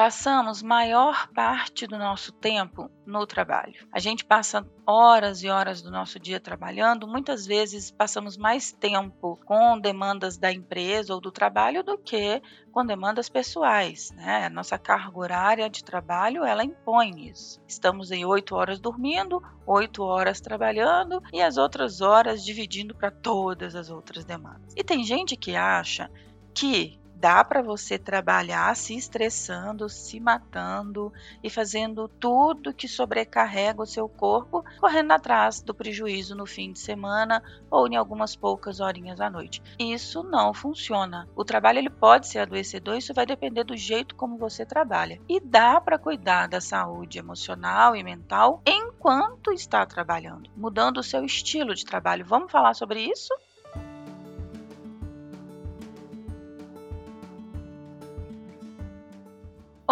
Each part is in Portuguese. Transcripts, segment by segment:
passamos maior parte do nosso tempo no trabalho. A gente passa horas e horas do nosso dia trabalhando, muitas vezes passamos mais tempo com demandas da empresa ou do trabalho do que com demandas pessoais. Né? A nossa carga horária de trabalho ela impõe isso. Estamos em oito horas dormindo, oito horas trabalhando e as outras horas dividindo para todas as outras demandas. E tem gente que acha que dá para você trabalhar se estressando, se matando e fazendo tudo que sobrecarrega o seu corpo, correndo atrás do prejuízo no fim de semana ou em algumas poucas horinhas à noite. Isso não funciona. O trabalho ele pode ser adoecedor, isso vai depender do jeito como você trabalha. E dá para cuidar da saúde emocional e mental enquanto está trabalhando, mudando o seu estilo de trabalho. Vamos falar sobre isso?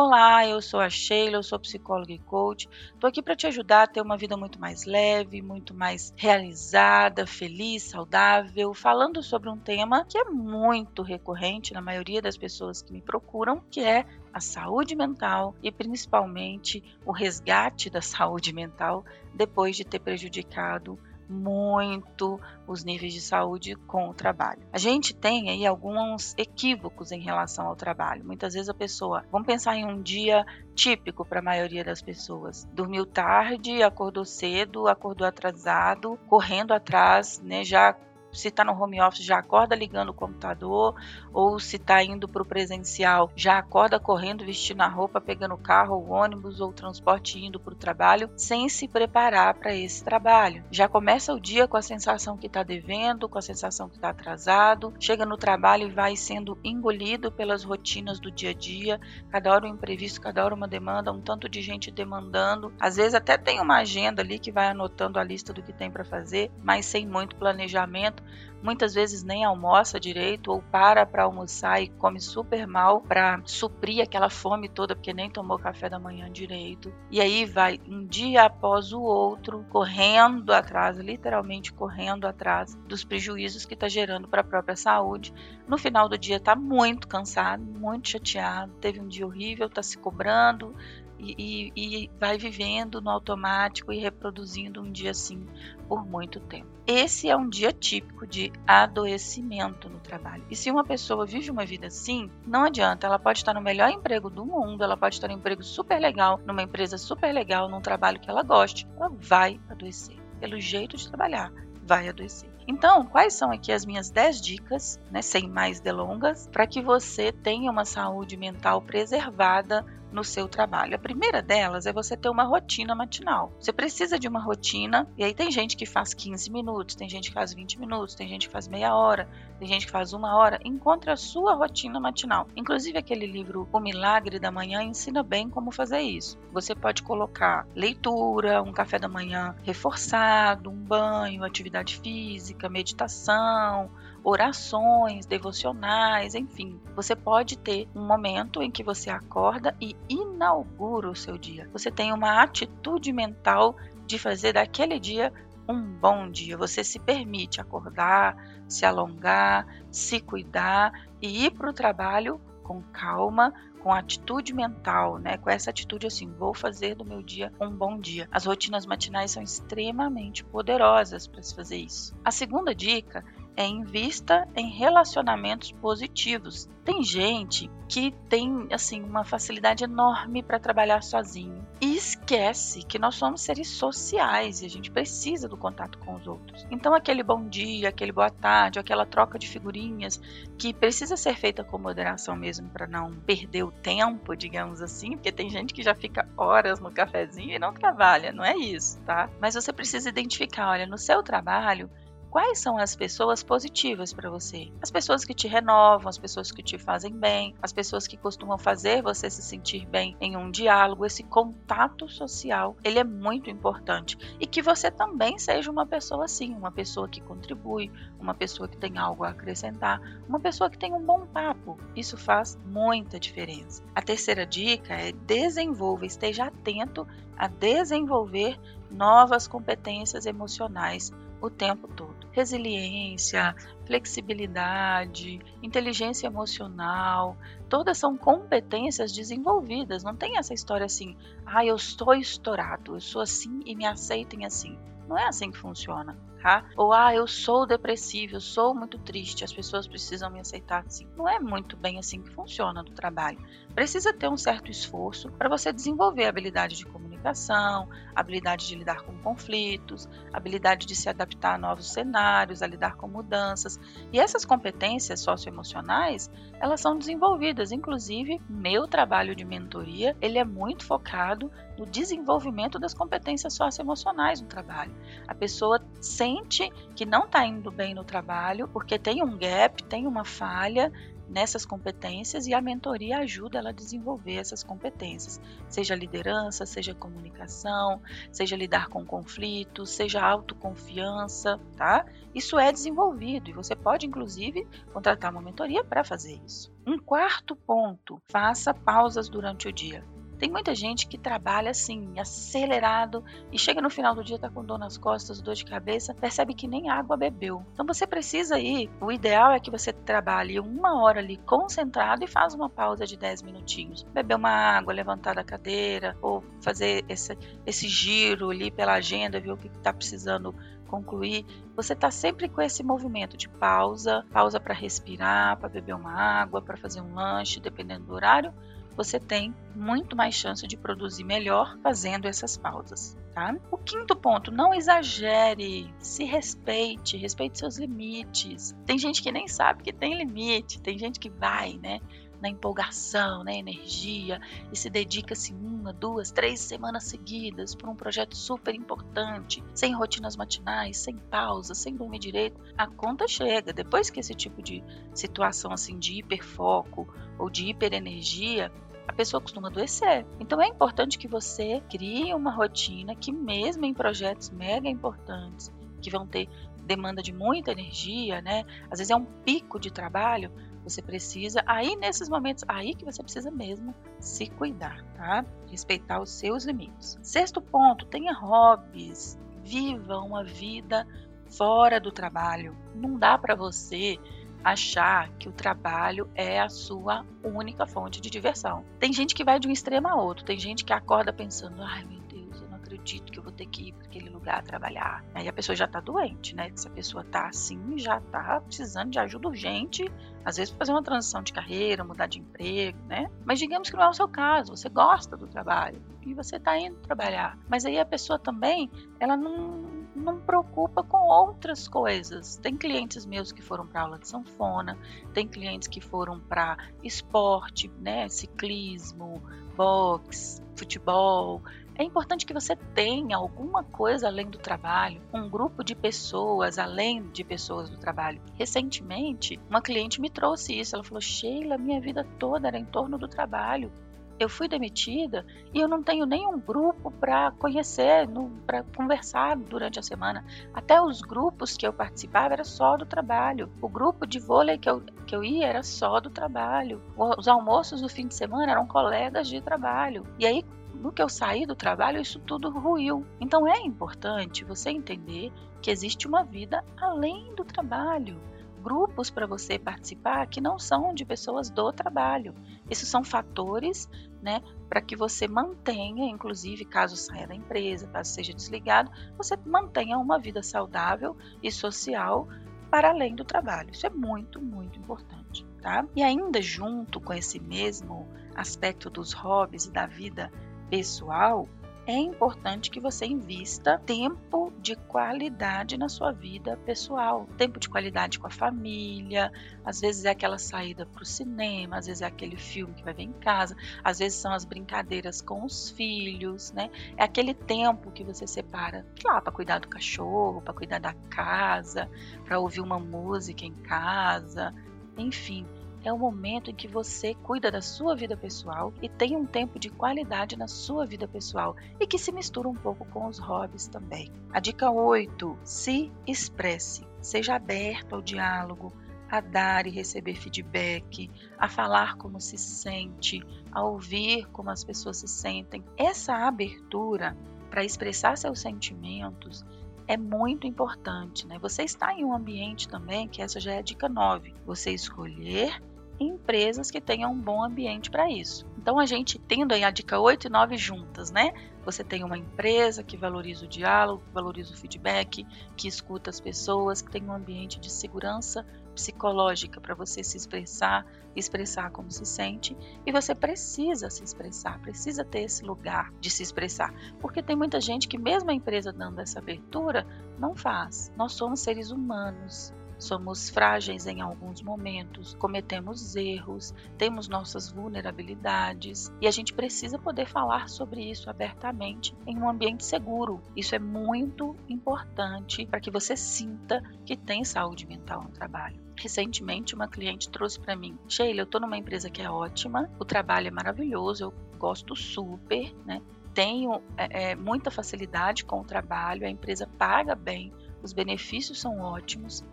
Olá, eu sou a Sheila, eu sou psicóloga e coach. Estou aqui para te ajudar a ter uma vida muito mais leve, muito mais realizada, feliz, saudável, falando sobre um tema que é muito recorrente na maioria das pessoas que me procuram, que é a saúde mental e principalmente o resgate da saúde mental depois de ter prejudicado muito os níveis de saúde com o trabalho. A gente tem aí alguns equívocos em relação ao trabalho. Muitas vezes a pessoa, vamos pensar em um dia típico para a maioria das pessoas. Dormiu tarde, acordou cedo, acordou atrasado, correndo atrás, né, já se está no home office, já acorda ligando o computador, ou se está indo para o presencial, já acorda correndo, vestindo a roupa, pegando o carro, o ônibus ou o transporte indo para o trabalho, sem se preparar para esse trabalho. Já começa o dia com a sensação que está devendo, com a sensação que está atrasado, chega no trabalho e vai sendo engolido pelas rotinas do dia a dia, cada hora um imprevisto, cada hora uma demanda, um tanto de gente demandando. Às vezes até tem uma agenda ali que vai anotando a lista do que tem para fazer, mas sem muito planejamento muitas vezes nem almoça direito ou para para almoçar e come super mal para suprir aquela fome toda porque nem tomou café da manhã direito. E aí vai um dia após o outro correndo atrás, literalmente correndo atrás dos prejuízos que está gerando para a própria saúde. No final do dia está muito cansado, muito chateado, teve um dia horrível, está se cobrando, e, e, vai vivendo no automático e reproduzindo um dia assim por muito tempo. Esse é um dia típico de adoecimento no trabalho. E se uma pessoa vive uma vida assim, não adianta, ela pode estar no melhor emprego do mundo, ela pode estar em emprego super legal, numa empresa super legal, num trabalho que ela goste, ela vai adoecer. Pelo jeito de trabalhar, vai adoecer. Então, quais são aqui as minhas 10 dicas, né, sem mais delongas, para que você tenha uma saúde mental preservada no seu trabalho. A primeira delas é você ter uma rotina matinal. Você precisa de uma rotina, e aí tem gente que faz 15 minutos, tem gente que faz 20 minutos, tem gente que faz meia hora, tem gente que faz uma hora. Encontre a sua rotina matinal. Inclusive, aquele livro O Milagre da Manhã ensina bem como fazer isso. Você pode colocar leitura, um café da manhã reforçado, um banho, atividade física, meditação orações, devocionais, enfim. Você pode ter um momento em que você acorda e inaugura o seu dia. Você tem uma atitude mental de fazer daquele dia um bom dia. Você se permite acordar, se alongar, se cuidar e ir para o trabalho com calma, com atitude mental, né? Com essa atitude assim, vou fazer do meu dia um bom dia. As rotinas matinais são extremamente poderosas para se fazer isso. A segunda dica é invista em relacionamentos positivos. Tem gente que tem assim uma facilidade enorme para trabalhar sozinho e esquece que nós somos seres sociais e a gente precisa do contato com os outros. Então aquele bom dia, aquele boa tarde, aquela troca de figurinhas que precisa ser feita com moderação mesmo para não perder o tempo, digamos assim, porque tem gente que já fica horas no cafezinho e não trabalha, não é isso, tá? Mas você precisa identificar, olha, no seu trabalho Quais são as pessoas positivas para você? As pessoas que te renovam, as pessoas que te fazem bem, as pessoas que costumam fazer você se sentir bem em um diálogo, esse contato social, ele é muito importante. E que você também seja uma pessoa assim, uma pessoa que contribui, uma pessoa que tem algo a acrescentar, uma pessoa que tem um bom papo. Isso faz muita diferença. A terceira dica é desenvolva, esteja atento a desenvolver novas competências emocionais o tempo todo. resiliência, flexibilidade, inteligência emocional, todas são competências desenvolvidas. Não tem essa história assim, ah, eu estou estourado, eu sou assim e me aceitem assim. Não é assim que funciona, tá? Ou, ah, eu sou depressivo, eu sou muito triste, as pessoas precisam me aceitar assim. Não é muito bem assim que funciona no trabalho. Precisa ter um certo esforço para você desenvolver a habilidade de comunicação, habilidade de lidar com conflitos, habilidade de se adaptar a novos cenários, a lidar com mudanças. E essas competências socioemocionais, elas são desenvolvidas. Inclusive, meu trabalho de mentoria, ele é muito focado no desenvolvimento das competências socioemocionais no trabalho. A pessoa sente que não está indo bem no trabalho porque tem um gap, tem uma falha nessas competências e a mentoria ajuda ela a desenvolver essas competências, seja liderança, seja comunicação, seja lidar com conflitos, seja autoconfiança, tá? Isso é desenvolvido e você pode inclusive contratar uma mentoria para fazer isso. Um quarto ponto, faça pausas durante o dia. Tem muita gente que trabalha assim, acelerado, e chega no final do dia, tá com dor nas costas, dor de cabeça, percebe que nem água bebeu. Então você precisa ir, o ideal é que você trabalhe uma hora ali concentrado e faz uma pausa de 10 minutinhos. Beber uma água, levantar da cadeira, ou fazer esse, esse giro ali pela agenda, ver o que está precisando concluir, você está sempre com esse movimento de pausa, pausa para respirar, para beber uma água, para fazer um lanche, dependendo do horário, você tem muito mais chance de produzir melhor fazendo essas pausas. Tá? O quinto ponto, não exagere, se respeite, respeite seus limites. Tem gente que nem sabe que tem limite, tem gente que vai, né? na empolgação, na energia e se dedica assim uma, duas, três semanas seguidas para um projeto super importante, sem rotinas matinais, sem pausa, sem dormir direito, a conta chega. Depois que esse tipo de situação assim de hiperfoco ou de hiperenergia a pessoa costuma adoecer. Então é importante que você crie uma rotina que, mesmo em projetos mega importantes, que vão ter demanda de muita energia, né? Às vezes é um pico de trabalho, você precisa, aí nesses momentos, aí que você precisa mesmo se cuidar, tá? Respeitar os seus limites. Sexto ponto, tenha hobbies, viva uma vida fora do trabalho. Não dá para você achar que o trabalho é a sua única fonte de diversão. Tem gente que vai de um extremo a outro, tem gente que acorda pensando, ai meu Deus, eu não acredito que eu vou ter que ir para aquele lugar trabalhar. Aí a pessoa já está doente, né? Se a pessoa está assim, já está precisando de ajuda urgente, às vezes fazer uma transição de carreira, mudar de emprego, né? Mas digamos que não é o seu caso, você gosta do trabalho e você está indo trabalhar. Mas aí a pessoa também, ela não não preocupa com outras coisas. Tem clientes meus que foram para aula de sanfona, tem clientes que foram para esporte, né, ciclismo, boxe, futebol. É importante que você tenha alguma coisa além do trabalho, um grupo de pessoas além de pessoas do trabalho. Recentemente, uma cliente me trouxe isso. Ela falou: Sheila, minha vida toda era em torno do trabalho eu fui demitida e eu não tenho nenhum grupo para conhecer, para conversar durante a semana. Até os grupos que eu participava era só do trabalho. O grupo de vôlei que eu, que eu ia era só do trabalho. Os almoços do fim de semana eram colegas de trabalho. E aí, no que eu saí do trabalho, isso tudo ruiu. Então é importante você entender que existe uma vida além do trabalho grupos para você participar que não são de pessoas do trabalho. Esses são fatores né, para que você mantenha, inclusive caso saia da empresa, caso seja desligado, você mantenha uma vida saudável e social para além do trabalho. Isso é muito, muito importante, tá? E ainda junto com esse mesmo aspecto dos hobbies e da vida pessoal, é importante que você invista tempo de qualidade na sua vida pessoal. Tempo de qualidade com a família, às vezes é aquela saída para o cinema, às vezes é aquele filme que vai ver em casa, às vezes são as brincadeiras com os filhos, né? É aquele tempo que você separa, lá, para cuidar do cachorro, para cuidar da casa, para ouvir uma música em casa, enfim é o momento em que você cuida da sua vida pessoal e tem um tempo de qualidade na sua vida pessoal e que se mistura um pouco com os hobbies também. A dica 8: se expresse, seja aberto ao diálogo, a dar e receber feedback, a falar como se sente, a ouvir como as pessoas se sentem. Essa abertura para expressar seus sentimentos é muito importante, né? Você está em um ambiente também, que essa já é a dica 9, você escolher empresas que tenham um bom ambiente para isso. Então a gente tendo aí a dica 8 e 9 juntas, né? Você tem uma empresa que valoriza o diálogo, que valoriza o feedback, que escuta as pessoas, que tem um ambiente de segurança psicológica para você se expressar, expressar como se sente, e você precisa se expressar, precisa ter esse lugar de se expressar, porque tem muita gente que mesmo a empresa dando essa abertura, não faz. Nós somos seres humanos, Somos frágeis em alguns momentos, cometemos erros, temos nossas vulnerabilidades e a gente precisa poder falar sobre isso abertamente em um ambiente seguro. Isso é muito importante para que você sinta que tem saúde mental no trabalho. Recentemente, uma cliente trouxe para mim: Sheila, eu estou numa empresa que é ótima, o trabalho é maravilhoso, eu gosto super, né? Tenho é, é, muita facilidade com o trabalho, a empresa paga bem, os benefícios são ótimos,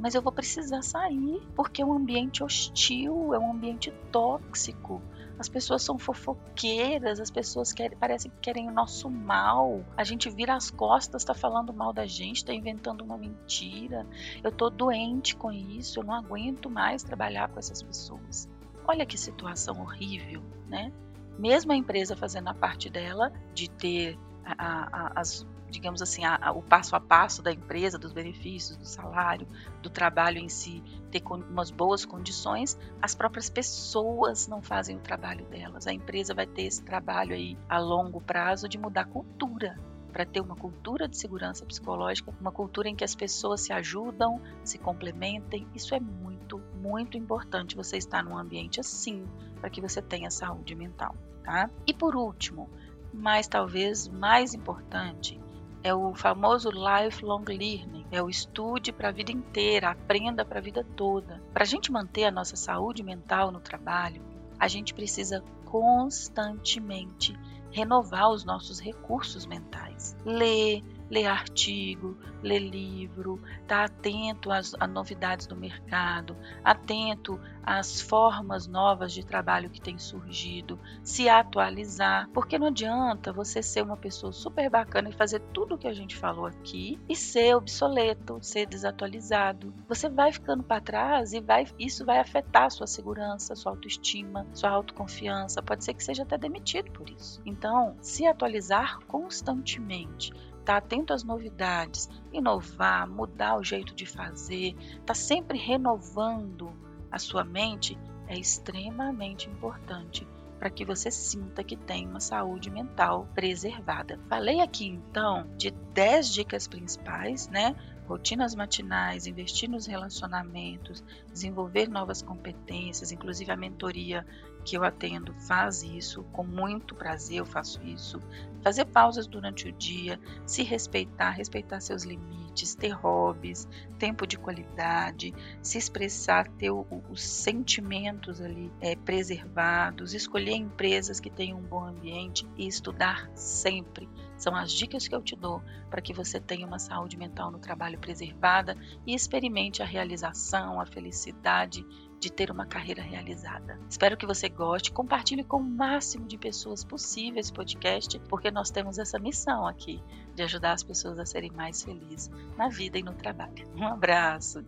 mas eu vou precisar sair porque é um ambiente hostil, é um ambiente tóxico. As pessoas são fofoqueiras, as pessoas querem, parecem que querem o nosso mal. A gente vira as costas, tá falando mal da gente, tá inventando uma mentira. Eu tô doente com isso, eu não aguento mais trabalhar com essas pessoas. Olha que situação horrível, né? Mesmo a empresa fazendo a parte dela de ter a, a, as digamos assim, a, a, o passo a passo da empresa, dos benefícios, do salário, do trabalho em si, ter com, umas boas condições, as próprias pessoas não fazem o trabalho delas. A empresa vai ter esse trabalho aí a longo prazo de mudar a cultura, para ter uma cultura de segurança psicológica, uma cultura em que as pessoas se ajudam, se complementem. Isso é muito, muito importante você estar num ambiente assim, para que você tenha saúde mental, tá? E por último, mas talvez mais importante, é o famoso lifelong learning, é o estude para a vida inteira, aprenda para a vida toda. Para a gente manter a nossa saúde mental no trabalho, a gente precisa constantemente renovar os nossos recursos mentais. Ler, ler artigo, ler livro, estar tá atento às, às, novidades do mercado, atento às formas novas de trabalho que têm surgido, se atualizar, porque não adianta você ser uma pessoa super bacana e fazer tudo o que a gente falou aqui e ser obsoleto, ser desatualizado. Você vai ficando para trás e vai, isso vai afetar a sua segurança, sua autoestima, sua autoconfiança. Pode ser que seja até demitido por isso. Então, se atualizar constantemente estar tá atento às novidades, inovar, mudar o jeito de fazer, estar tá sempre renovando a sua mente é extremamente importante para que você sinta que tem uma saúde mental preservada. Falei aqui então de 10 dicas principais, né? Rotinas matinais, investir nos relacionamentos, desenvolver novas competências, inclusive a mentoria que eu atendo faz isso, com muito prazer eu faço isso. Fazer pausas durante o dia, se respeitar, respeitar seus limites, ter hobbies, tempo de qualidade, se expressar, ter o, os sentimentos ali é, preservados, escolher empresas que tenham um bom ambiente e estudar sempre. São as dicas que eu te dou para que você tenha uma saúde mental no trabalho preservada e experimente a realização, a felicidade de ter uma carreira realizada. Espero que você goste, compartilhe com o máximo de pessoas possível esse podcast, porque nós temos essa missão aqui de ajudar as pessoas a serem mais felizes na vida e no trabalho. Um abraço.